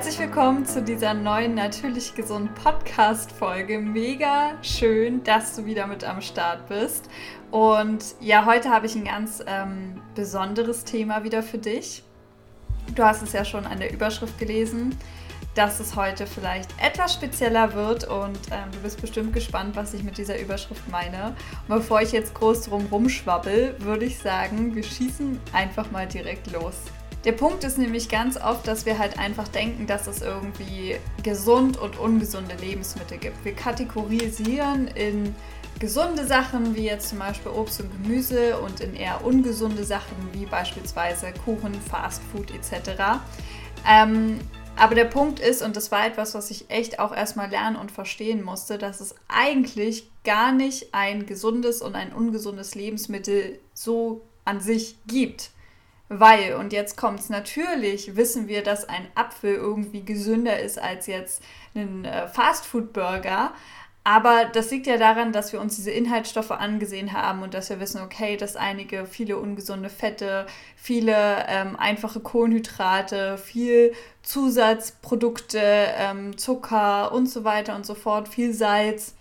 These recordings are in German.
Herzlich willkommen zu dieser neuen Natürlich Gesund Podcast Folge. Mega schön, dass du wieder mit am Start bist. Und ja, heute habe ich ein ganz ähm, besonderes Thema wieder für dich. Du hast es ja schon an der Überschrift gelesen, dass es heute vielleicht etwas spezieller wird und ähm, du bist bestimmt gespannt, was ich mit dieser Überschrift meine. Und bevor ich jetzt groß drum rumschwabbel, würde ich sagen, wir schießen einfach mal direkt los. Der Punkt ist nämlich ganz oft, dass wir halt einfach denken, dass es irgendwie gesund und ungesunde Lebensmittel gibt. Wir kategorisieren in gesunde Sachen wie jetzt zum Beispiel Obst und Gemüse und in eher ungesunde Sachen wie beispielsweise Kuchen, Fastfood etc. Ähm, aber der Punkt ist, und das war etwas, was ich echt auch erstmal lernen und verstehen musste, dass es eigentlich gar nicht ein gesundes und ein ungesundes Lebensmittel so an sich gibt. Weil, und jetzt kommt es natürlich, wissen wir, dass ein Apfel irgendwie gesünder ist als jetzt ein äh, Fastfood-Burger. Aber das liegt ja daran, dass wir uns diese Inhaltsstoffe angesehen haben und dass wir wissen, okay, dass einige viele ungesunde Fette, viele ähm, einfache Kohlenhydrate, viel Zusatzprodukte, ähm, Zucker und so weiter und so fort, viel Salz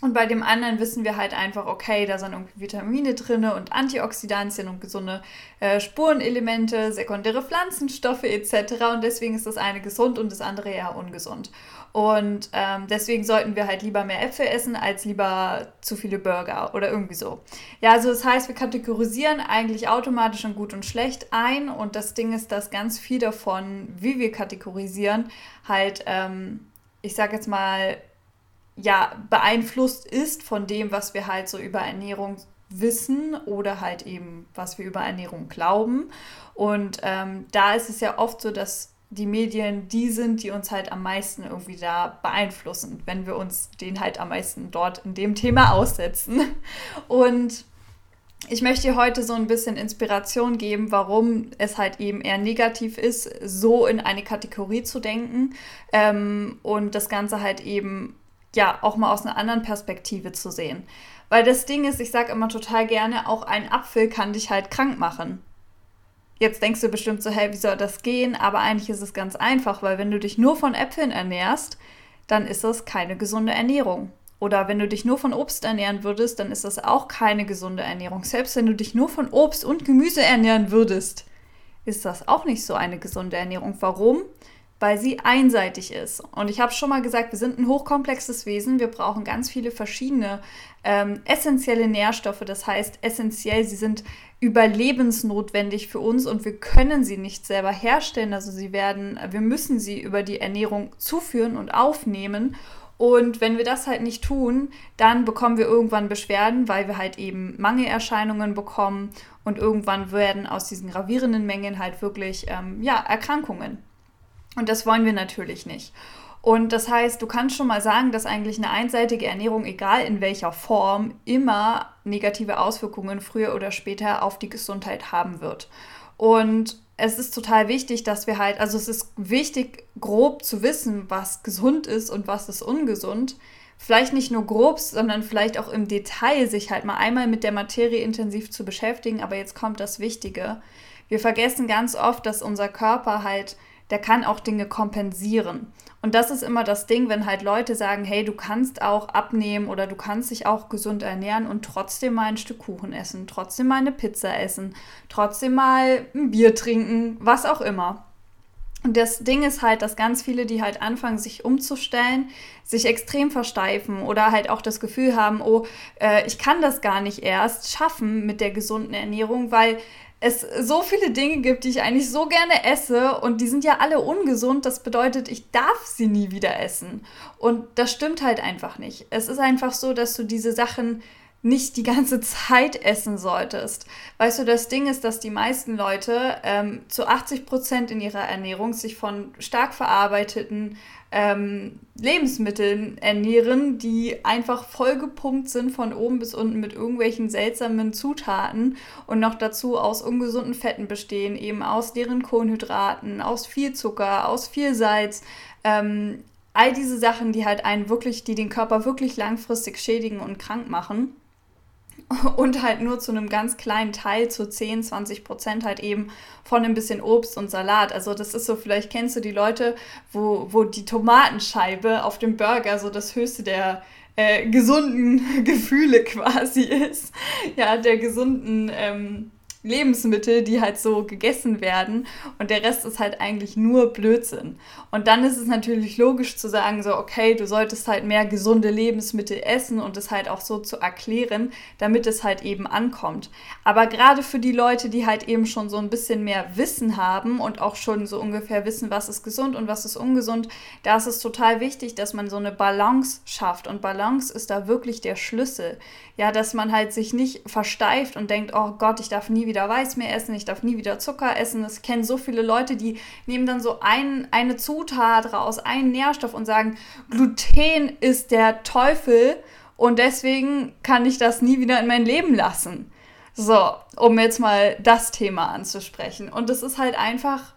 und bei dem anderen wissen wir halt einfach, okay, da sind irgendwie Vitamine drin und Antioxidantien und gesunde äh, Spurenelemente, sekundäre Pflanzenstoffe etc. Und deswegen ist das eine gesund und das andere eher ungesund. Und ähm, deswegen sollten wir halt lieber mehr Äpfel essen als lieber zu viele Burger oder irgendwie so. Ja, also das heißt, wir kategorisieren eigentlich automatisch in gut und schlecht ein. Und das Ding ist, dass ganz viel davon, wie wir kategorisieren, halt, ähm, ich sag jetzt mal, ja beeinflusst ist von dem, was wir halt so über Ernährung wissen oder halt eben, was wir über Ernährung glauben. Und ähm, da ist es ja oft so, dass die Medien die sind, die uns halt am meisten irgendwie da beeinflussen, wenn wir uns den halt am meisten dort in dem Thema aussetzen. Und ich möchte dir heute so ein bisschen Inspiration geben, warum es halt eben eher negativ ist, so in eine Kategorie zu denken ähm, und das Ganze halt eben ja auch mal aus einer anderen Perspektive zu sehen. Weil das Ding ist, ich sage immer total gerne, auch ein Apfel kann dich halt krank machen. Jetzt denkst du bestimmt so, hey, wie soll das gehen? Aber eigentlich ist es ganz einfach, weil wenn du dich nur von Äpfeln ernährst, dann ist das keine gesunde Ernährung. Oder wenn du dich nur von Obst ernähren würdest, dann ist das auch keine gesunde Ernährung. Selbst wenn du dich nur von Obst und Gemüse ernähren würdest, ist das auch nicht so eine gesunde Ernährung. Warum? Weil sie einseitig ist. Und ich habe schon mal gesagt, wir sind ein hochkomplexes Wesen. Wir brauchen ganz viele verschiedene ähm, essentielle Nährstoffe. Das heißt, essentiell, sie sind überlebensnotwendig für uns und wir können sie nicht selber herstellen. Also sie werden, wir müssen sie über die Ernährung zuführen und aufnehmen. Und wenn wir das halt nicht tun, dann bekommen wir irgendwann Beschwerden, weil wir halt eben Mangelerscheinungen bekommen und irgendwann werden aus diesen gravierenden Mengen halt wirklich ähm, ja, Erkrankungen. Und das wollen wir natürlich nicht. Und das heißt, du kannst schon mal sagen, dass eigentlich eine einseitige Ernährung, egal in welcher Form, immer negative Auswirkungen früher oder später auf die Gesundheit haben wird. Und es ist total wichtig, dass wir halt, also es ist wichtig, grob zu wissen, was gesund ist und was ist ungesund. Vielleicht nicht nur grob, sondern vielleicht auch im Detail sich halt mal einmal mit der Materie intensiv zu beschäftigen. Aber jetzt kommt das Wichtige. Wir vergessen ganz oft, dass unser Körper halt der kann auch Dinge kompensieren. Und das ist immer das Ding, wenn halt Leute sagen, hey, du kannst auch abnehmen oder du kannst dich auch gesund ernähren und trotzdem mal ein Stück Kuchen essen, trotzdem mal eine Pizza essen, trotzdem mal ein Bier trinken, was auch immer. Und das Ding ist halt, dass ganz viele, die halt anfangen, sich umzustellen, sich extrem versteifen oder halt auch das Gefühl haben, oh, äh, ich kann das gar nicht erst schaffen mit der gesunden Ernährung, weil es so viele Dinge gibt, die ich eigentlich so gerne esse und die sind ja alle ungesund. Das bedeutet, ich darf sie nie wieder essen. Und das stimmt halt einfach nicht. Es ist einfach so, dass du diese Sachen nicht die ganze Zeit essen solltest. Weißt du, das Ding ist, dass die meisten Leute ähm, zu 80 Prozent in ihrer Ernährung sich von stark verarbeiteten ähm, Lebensmitteln ernähren, die einfach vollgepumpt sind von oben bis unten mit irgendwelchen seltsamen Zutaten und noch dazu aus ungesunden Fetten bestehen, eben aus leeren Kohlenhydraten, aus viel Zucker, aus viel Salz. Ähm, all diese Sachen, die halt einen wirklich, die den Körper wirklich langfristig schädigen und krank machen. Und halt nur zu einem ganz kleinen Teil, zu 10, 20 Prozent halt eben von ein bisschen Obst und Salat. Also das ist so, vielleicht kennst du die Leute, wo, wo die Tomatenscheibe auf dem Burger so das höchste der äh, gesunden Gefühle quasi ist. Ja, der gesunden ähm, Lebensmittel, die halt so gegessen werden und der Rest ist halt eigentlich nur Blödsinn. Und dann ist es natürlich logisch zu sagen, so, okay, du solltest halt mehr gesunde Lebensmittel essen und es halt auch so zu erklären, damit es halt eben ankommt. Aber gerade für die Leute, die halt eben schon so ein bisschen mehr Wissen haben und auch schon so ungefähr wissen, was ist gesund und was ist ungesund, da ist es total wichtig, dass man so eine Balance schafft. Und Balance ist da wirklich der Schlüssel. Ja, dass man halt sich nicht versteift und denkt, oh Gott, ich darf nie wieder Weiß mehr essen, ich darf nie wieder Zucker essen. Ich kenne so viele Leute, die nehmen dann so ein, eine Zutat raus, einen Nährstoff und sagen, Gluten ist der Teufel und deswegen kann ich das nie wieder in mein Leben lassen. So, um jetzt mal das Thema anzusprechen. Und es ist halt einfach,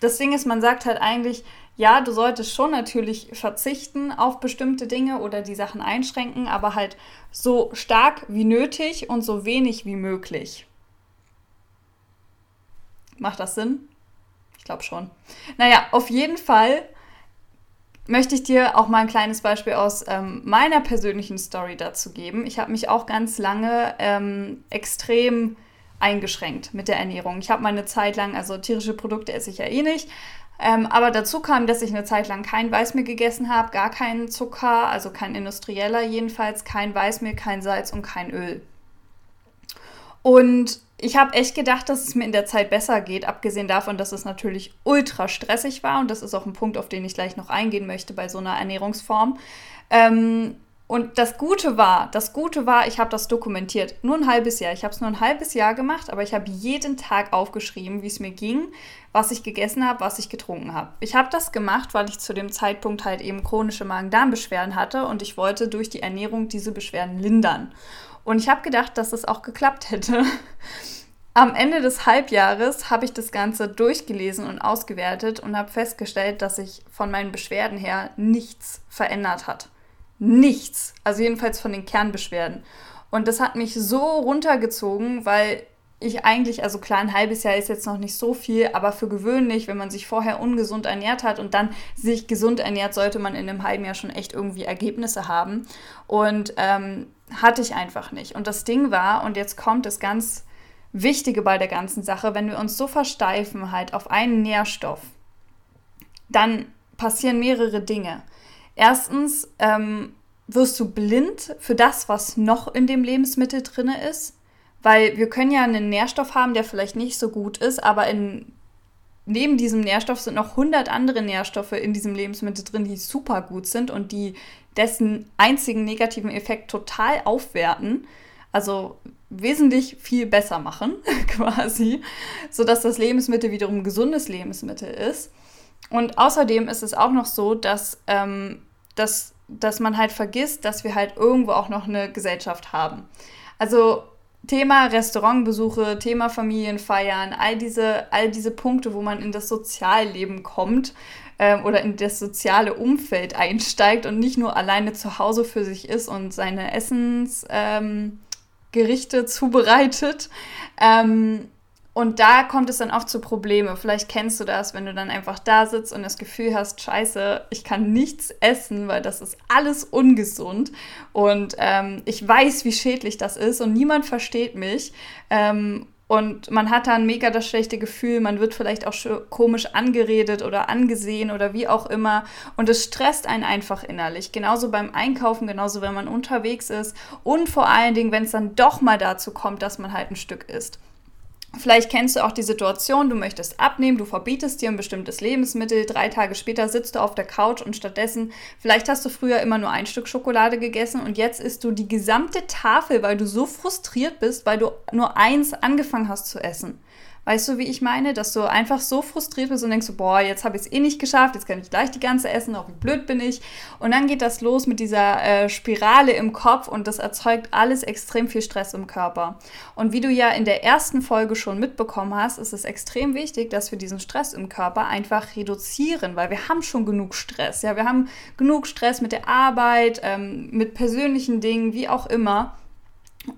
das Ding ist, man sagt halt eigentlich, ja, du solltest schon natürlich verzichten auf bestimmte Dinge oder die Sachen einschränken, aber halt so stark wie nötig und so wenig wie möglich. Macht das Sinn? Ich glaube schon. Naja, auf jeden Fall möchte ich dir auch mal ein kleines Beispiel aus ähm, meiner persönlichen Story dazu geben. Ich habe mich auch ganz lange ähm, extrem eingeschränkt mit der Ernährung. Ich habe meine Zeit lang, also tierische Produkte esse ich ja eh nicht, ähm, aber dazu kam, dass ich eine Zeit lang kein Weißmehl gegessen habe, gar keinen Zucker, also kein industrieller jedenfalls, kein Weißmehl, kein Salz und kein Öl. Und ich habe echt gedacht, dass es mir in der Zeit besser geht, abgesehen davon, dass es natürlich ultra stressig war. Und das ist auch ein Punkt, auf den ich gleich noch eingehen möchte bei so einer Ernährungsform. Ähm, und das Gute war, das Gute war, ich habe das dokumentiert. Nur ein halbes Jahr. Ich habe es nur ein halbes Jahr gemacht, aber ich habe jeden Tag aufgeschrieben, wie es mir ging, was ich gegessen habe, was ich getrunken habe. Ich habe das gemacht, weil ich zu dem Zeitpunkt halt eben chronische Magen-Darm-Beschwerden hatte und ich wollte durch die Ernährung diese Beschwerden lindern. Und ich habe gedacht, dass es auch geklappt hätte. Am Ende des Halbjahres habe ich das Ganze durchgelesen und ausgewertet und habe festgestellt, dass sich von meinen Beschwerden her nichts verändert hat. Nichts. Also jedenfalls von den Kernbeschwerden. Und das hat mich so runtergezogen, weil ich eigentlich, also klar, ein halbes Jahr ist jetzt noch nicht so viel, aber für gewöhnlich, wenn man sich vorher ungesund ernährt hat und dann sich gesund ernährt, sollte man in einem halben Jahr schon echt irgendwie Ergebnisse haben. Und ähm, hatte ich einfach nicht. Und das Ding war, und jetzt kommt das ganz Wichtige bei der ganzen Sache, wenn wir uns so versteifen halt auf einen Nährstoff, dann passieren mehrere Dinge. Erstens ähm, wirst du blind für das, was noch in dem Lebensmittel drin ist, weil wir können ja einen Nährstoff haben, der vielleicht nicht so gut ist, aber in, neben diesem Nährstoff sind noch 100 andere Nährstoffe in diesem Lebensmittel drin, die super gut sind und die dessen einzigen negativen Effekt total aufwerten. Also wesentlich viel besser machen, quasi, sodass das Lebensmittel wiederum gesundes Lebensmittel ist. Und außerdem ist es auch noch so, dass, ähm, dass, dass man halt vergisst, dass wir halt irgendwo auch noch eine Gesellschaft haben. Also Thema Restaurantbesuche, Thema Familienfeiern, all diese, all diese Punkte, wo man in das Sozialleben kommt ähm, oder in das soziale Umfeld einsteigt und nicht nur alleine zu Hause für sich ist und seine Essens. Ähm, zubereitet. Ähm, und da kommt es dann auch zu Probleme. Vielleicht kennst du das, wenn du dann einfach da sitzt und das Gefühl hast, scheiße, ich kann nichts essen, weil das ist alles ungesund. Und ähm, ich weiß, wie schädlich das ist und niemand versteht mich. Ähm, und man hat dann mega das schlechte Gefühl, man wird vielleicht auch komisch angeredet oder angesehen oder wie auch immer. Und es stresst einen einfach innerlich. Genauso beim Einkaufen, genauso wenn man unterwegs ist. Und vor allen Dingen, wenn es dann doch mal dazu kommt, dass man halt ein Stück isst. Vielleicht kennst du auch die Situation, du möchtest abnehmen, du verbietest dir ein bestimmtes Lebensmittel, drei Tage später sitzt du auf der Couch und stattdessen, vielleicht hast du früher immer nur ein Stück Schokolade gegessen und jetzt isst du die gesamte Tafel, weil du so frustriert bist, weil du nur eins angefangen hast zu essen. Weißt du, wie ich meine? Dass du einfach so frustriert bist und denkst so, boah, jetzt habe ich es eh nicht geschafft, jetzt kann ich gleich die ganze essen, auch wie blöd bin ich. Und dann geht das los mit dieser äh, Spirale im Kopf und das erzeugt alles extrem viel Stress im Körper. Und wie du ja in der ersten Folge schon mitbekommen hast, ist es extrem wichtig, dass wir diesen Stress im Körper einfach reduzieren, weil wir haben schon genug Stress. Ja, wir haben genug Stress mit der Arbeit, ähm, mit persönlichen Dingen, wie auch immer.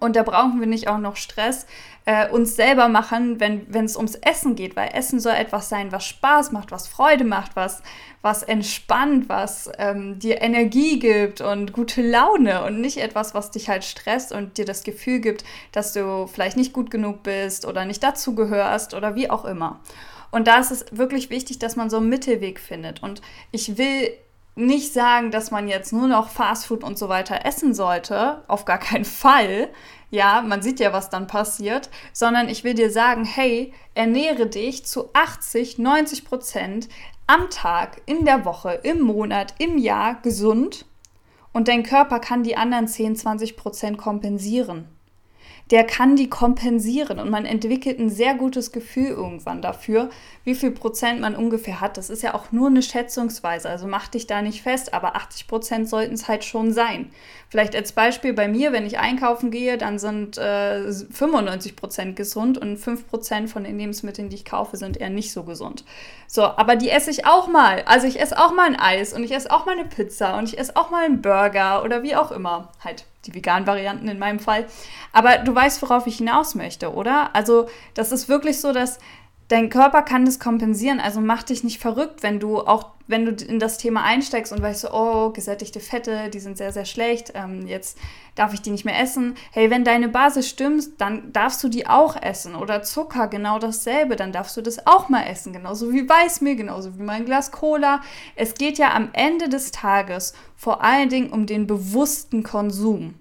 Und da brauchen wir nicht auch noch Stress äh, uns selber machen, wenn es ums Essen geht, weil Essen soll etwas sein, was Spaß macht, was Freude macht, was, was entspannt, was ähm, dir Energie gibt und gute Laune und nicht etwas, was dich halt stresst und dir das Gefühl gibt, dass du vielleicht nicht gut genug bist oder nicht dazugehörst oder wie auch immer. Und da ist es wirklich wichtig, dass man so einen Mittelweg findet. Und ich will nicht sagen, dass man jetzt nur noch Fastfood und so weiter essen sollte, auf gar keinen Fall. Ja, man sieht ja, was dann passiert, sondern ich will dir sagen, hey, ernähre dich zu 80, 90 Prozent am Tag, in der Woche, im Monat, im Jahr gesund. Und dein Körper kann die anderen 10, 20 Prozent kompensieren der kann die kompensieren und man entwickelt ein sehr gutes Gefühl irgendwann dafür, wie viel Prozent man ungefähr hat. Das ist ja auch nur eine Schätzungsweise, also mach dich da nicht fest, aber 80 Prozent sollten es halt schon sein. Vielleicht als Beispiel bei mir, wenn ich einkaufen gehe, dann sind äh, 95 Prozent gesund und 5 Prozent von den Lebensmitteln, die ich kaufe, sind eher nicht so gesund. So, aber die esse ich auch mal. Also ich esse auch mal ein Eis und ich esse auch mal eine Pizza und ich esse auch mal einen Burger oder wie auch immer. Halt die veganen Varianten in meinem Fall. Aber du weißt, worauf ich hinaus möchte, oder? Also, das ist wirklich so, dass dein Körper kann das kompensieren. Also mach dich nicht verrückt, wenn du auch, wenn du in das Thema einsteigst und weißt so, oh, gesättigte Fette, die sind sehr, sehr schlecht, ähm, jetzt darf ich die nicht mehr essen. Hey, wenn deine Basis stimmt, dann darfst du die auch essen. Oder Zucker, genau dasselbe, dann darfst du das auch mal essen. Genauso wie Weißmehl, genauso wie mein Glas Cola. Es geht ja am Ende des Tages vor allen Dingen um den bewussten Konsum.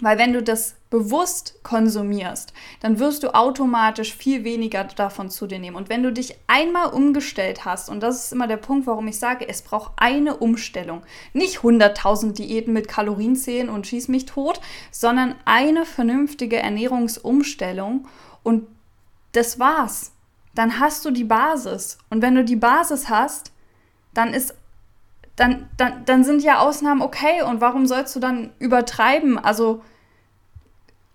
Weil wenn du das bewusst konsumierst, dann wirst du automatisch viel weniger davon zu dir nehmen. Und wenn du dich einmal umgestellt hast, und das ist immer der Punkt, warum ich sage, es braucht eine Umstellung. Nicht 100.000 Diäten mit Kalorienzählen und schieß mich tot, sondern eine vernünftige Ernährungsumstellung und das war's. Dann hast du die Basis. Und wenn du die Basis hast, dann ist dann, dann, dann sind ja Ausnahmen okay und warum sollst du dann übertreiben? Also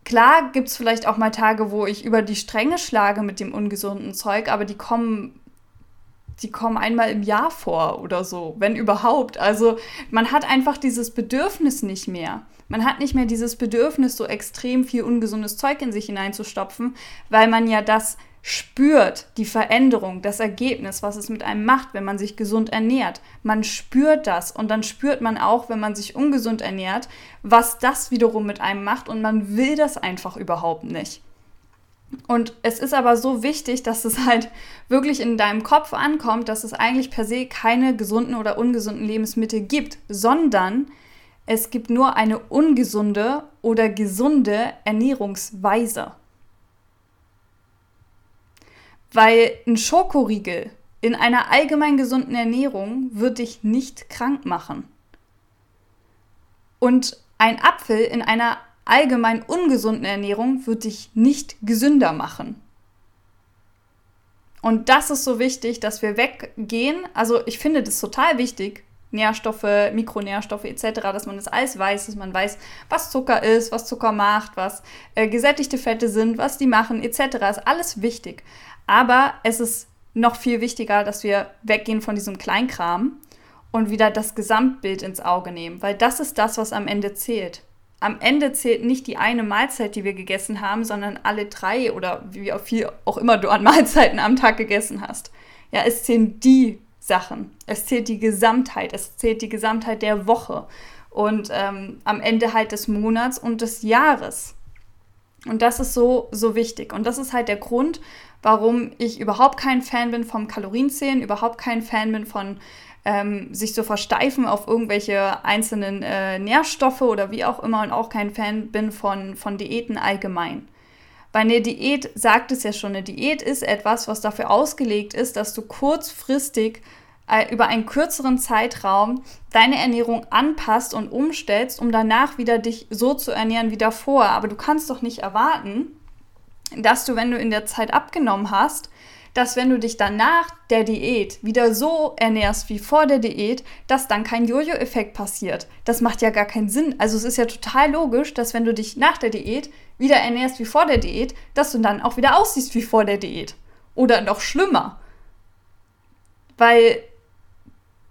klar gibt es vielleicht auch mal Tage, wo ich über die Stränge schlage mit dem ungesunden Zeug, aber die kommen, die kommen einmal im Jahr vor oder so, wenn überhaupt. Also man hat einfach dieses Bedürfnis nicht mehr. Man hat nicht mehr dieses Bedürfnis, so extrem viel ungesundes Zeug in sich hineinzustopfen, weil man ja das spürt die Veränderung, das Ergebnis, was es mit einem macht, wenn man sich gesund ernährt. Man spürt das und dann spürt man auch, wenn man sich ungesund ernährt, was das wiederum mit einem macht und man will das einfach überhaupt nicht. Und es ist aber so wichtig, dass es halt wirklich in deinem Kopf ankommt, dass es eigentlich per se keine gesunden oder ungesunden Lebensmittel gibt, sondern es gibt nur eine ungesunde oder gesunde Ernährungsweise. Weil ein Schokoriegel in einer allgemein gesunden Ernährung wird dich nicht krank machen. Und ein Apfel in einer allgemein ungesunden Ernährung wird dich nicht gesünder machen. Und das ist so wichtig, dass wir weggehen. Also ich finde das total wichtig, Nährstoffe, Mikronährstoffe etc., dass man das alles weiß, dass man weiß, was Zucker ist, was Zucker macht, was äh, gesättigte Fette sind, was die machen etc. Ist alles wichtig. Aber es ist noch viel wichtiger, dass wir weggehen von diesem Kleinkram und wieder das Gesamtbild ins Auge nehmen, weil das ist das, was am Ende zählt. Am Ende zählt nicht die eine Mahlzeit, die wir gegessen haben, sondern alle drei oder wie viel auch immer du an Mahlzeiten am Tag gegessen hast. Ja, es zählen die Sachen. Es zählt die Gesamtheit. Es zählt die Gesamtheit der Woche und ähm, am Ende halt des Monats und des Jahres. Und das ist so, so wichtig. Und das ist halt der Grund, warum ich überhaupt kein Fan bin vom Kalorienzählen, überhaupt kein Fan bin von ähm, sich so versteifen auf irgendwelche einzelnen äh, Nährstoffe oder wie auch immer und auch kein Fan bin von, von Diäten allgemein. Bei einer Diät sagt es ja schon, eine Diät ist etwas, was dafür ausgelegt ist, dass du kurzfristig über einen kürzeren Zeitraum deine Ernährung anpasst und umstellst, um danach wieder dich so zu ernähren wie davor. Aber du kannst doch nicht erwarten, dass du, wenn du in der Zeit abgenommen hast, dass wenn du dich dann nach der Diät wieder so ernährst wie vor der Diät, dass dann kein Jojo-Effekt passiert. Das macht ja gar keinen Sinn. Also es ist ja total logisch, dass wenn du dich nach der Diät wieder ernährst wie vor der Diät, dass du dann auch wieder aussiehst wie vor der Diät. Oder noch schlimmer. Weil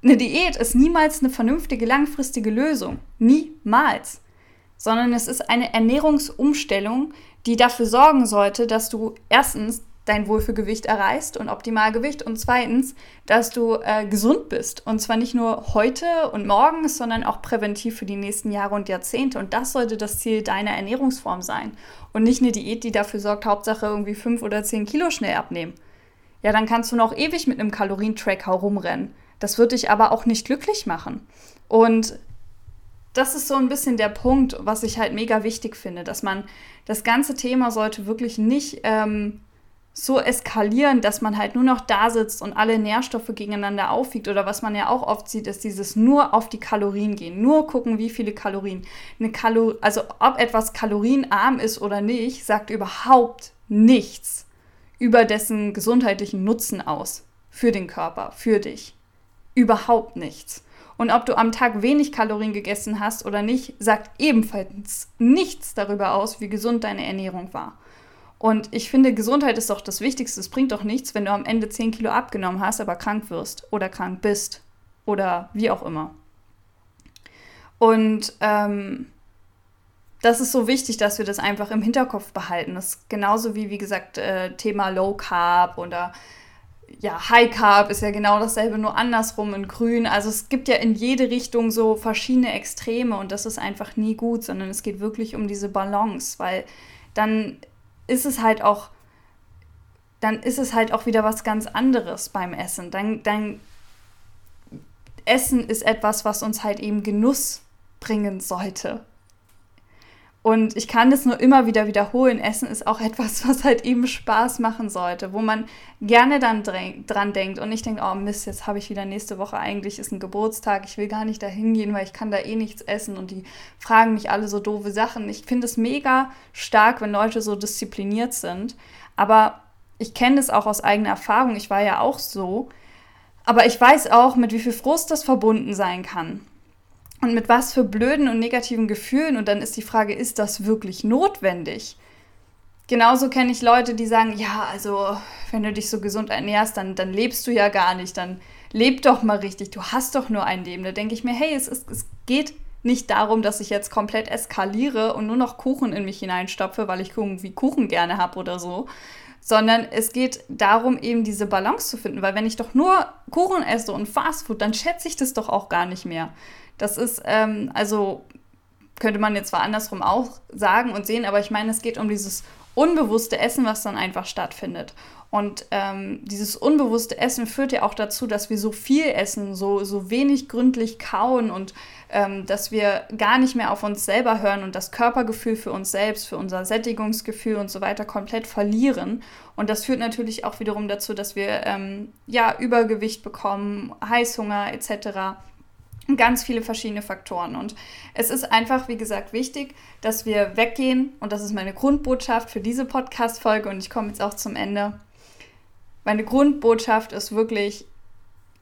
eine Diät ist niemals eine vernünftige, langfristige Lösung. Niemals. sondern es ist eine Ernährungsumstellung, die dafür sorgen sollte, dass du erstens dein Wohlfühlgewicht erreichst und Optimalgewicht und zweitens, dass du äh, gesund bist und zwar nicht nur heute und morgen, sondern auch präventiv für die nächsten Jahre und Jahrzehnte und das sollte das Ziel deiner Ernährungsform sein und nicht eine Diät, die dafür sorgt, Hauptsache irgendwie fünf oder zehn Kilo schnell abnehmen. Ja, dann kannst du noch ewig mit einem Kalorientrack herumrennen. Das wird dich aber auch nicht glücklich machen. Und das ist so ein bisschen der Punkt, was ich halt mega wichtig finde, dass man das ganze Thema sollte wirklich nicht ähm, so eskalieren, dass man halt nur noch da sitzt und alle Nährstoffe gegeneinander aufwiegt. Oder was man ja auch oft sieht, ist dieses nur auf die Kalorien gehen, nur gucken, wie viele Kalorien. Eine Kalor also ob etwas kalorienarm ist oder nicht, sagt überhaupt nichts über dessen gesundheitlichen Nutzen aus. Für den Körper, für dich. Überhaupt nichts. Und ob du am Tag wenig Kalorien gegessen hast oder nicht, sagt ebenfalls nichts darüber aus, wie gesund deine Ernährung war. Und ich finde, Gesundheit ist doch das Wichtigste. Es bringt doch nichts, wenn du am Ende 10 Kilo abgenommen hast, aber krank wirst oder krank bist oder wie auch immer. Und ähm, das ist so wichtig, dass wir das einfach im Hinterkopf behalten. Das ist genauso wie, wie gesagt, äh, Thema Low Carb oder ja, High Carb ist ja genau dasselbe, nur andersrum in grün. Also es gibt ja in jede Richtung so verschiedene Extreme und das ist einfach nie gut, sondern es geht wirklich um diese Balance, weil dann ist es halt auch, dann ist es halt auch wieder was ganz anderes beim Essen. Dann, dann Essen ist etwas, was uns halt eben Genuss bringen sollte. Und ich kann das nur immer wieder wiederholen. Essen ist auch etwas, was halt eben Spaß machen sollte, wo man gerne dann dran denkt und nicht denkt, oh Mist, jetzt habe ich wieder nächste Woche eigentlich ist ein Geburtstag, ich will gar nicht dahin gehen, weil ich kann da eh nichts essen und die fragen mich alle so doofe Sachen. Ich finde es mega stark, wenn Leute so diszipliniert sind, aber ich kenne das auch aus eigener Erfahrung. Ich war ja auch so, aber ich weiß auch, mit wie viel Frust das verbunden sein kann und mit was für blöden und negativen Gefühlen. Und dann ist die Frage, ist das wirklich notwendig? Genauso kenne ich Leute, die sagen, ja, also wenn du dich so gesund ernährst, dann, dann lebst du ja gar nicht, dann leb doch mal richtig, du hast doch nur ein Leben. Da denke ich mir, hey, es, ist, es geht nicht darum, dass ich jetzt komplett eskaliere und nur noch Kuchen in mich hineinstopfe, weil ich irgendwie Kuchen gerne habe oder so, sondern es geht darum, eben diese Balance zu finden, weil wenn ich doch nur Kuchen esse und Fastfood, dann schätze ich das doch auch gar nicht mehr. Das ist, ähm, also könnte man jetzt zwar andersrum auch sagen und sehen, aber ich meine, es geht um dieses unbewusste Essen, was dann einfach stattfindet. Und ähm, dieses unbewusste Essen führt ja auch dazu, dass wir so viel essen, so, so wenig gründlich kauen und ähm, dass wir gar nicht mehr auf uns selber hören und das Körpergefühl für uns selbst, für unser Sättigungsgefühl und so weiter komplett verlieren. Und das führt natürlich auch wiederum dazu, dass wir ähm, ja Übergewicht bekommen, Heißhunger etc ganz viele verschiedene Faktoren. Und es ist einfach, wie gesagt, wichtig, dass wir weggehen. Und das ist meine Grundbotschaft für diese Podcast-Folge. Und ich komme jetzt auch zum Ende. Meine Grundbotschaft ist wirklich,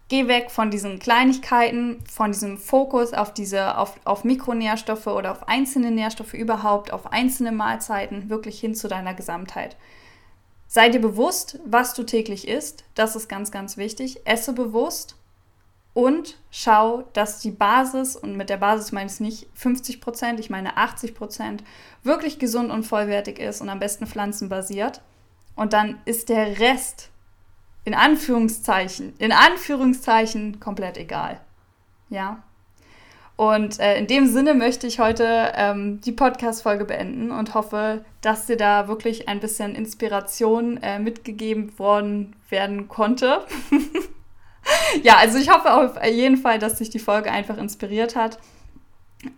geh weg von diesen Kleinigkeiten, von diesem Fokus auf diese, auf, auf Mikronährstoffe oder auf einzelne Nährstoffe überhaupt, auf einzelne Mahlzeiten, wirklich hin zu deiner Gesamtheit. Sei dir bewusst, was du täglich isst. Das ist ganz, ganz wichtig. Esse bewusst und schau, dass die Basis, und mit der Basis meine ich nicht 50 Prozent, ich meine 80 Prozent, wirklich gesund und vollwertig ist und am besten pflanzenbasiert. Und dann ist der Rest in Anführungszeichen, in Anführungszeichen komplett egal. Ja. Und äh, in dem Sinne möchte ich heute ähm, die Podcast-Folge beenden und hoffe, dass dir da wirklich ein bisschen Inspiration äh, mitgegeben worden werden konnte. ja, also ich hoffe auf jeden Fall, dass dich die Folge einfach inspiriert hat.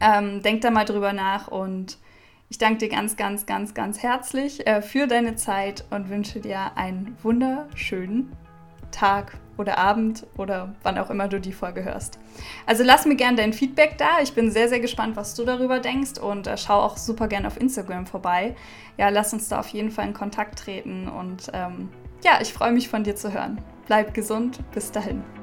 Ähm, denk da mal drüber nach und ich danke dir ganz, ganz, ganz, ganz herzlich äh, für deine Zeit und wünsche dir einen wunderschönen Tag oder Abend oder wann auch immer du die Folge hörst. Also lass mir gerne dein Feedback da. Ich bin sehr, sehr gespannt, was du darüber denkst und äh, schau auch super gerne auf Instagram vorbei. Ja, lass uns da auf jeden Fall in Kontakt treten und ähm, ja, ich freue mich von dir zu hören. Bleib gesund. Bis dahin.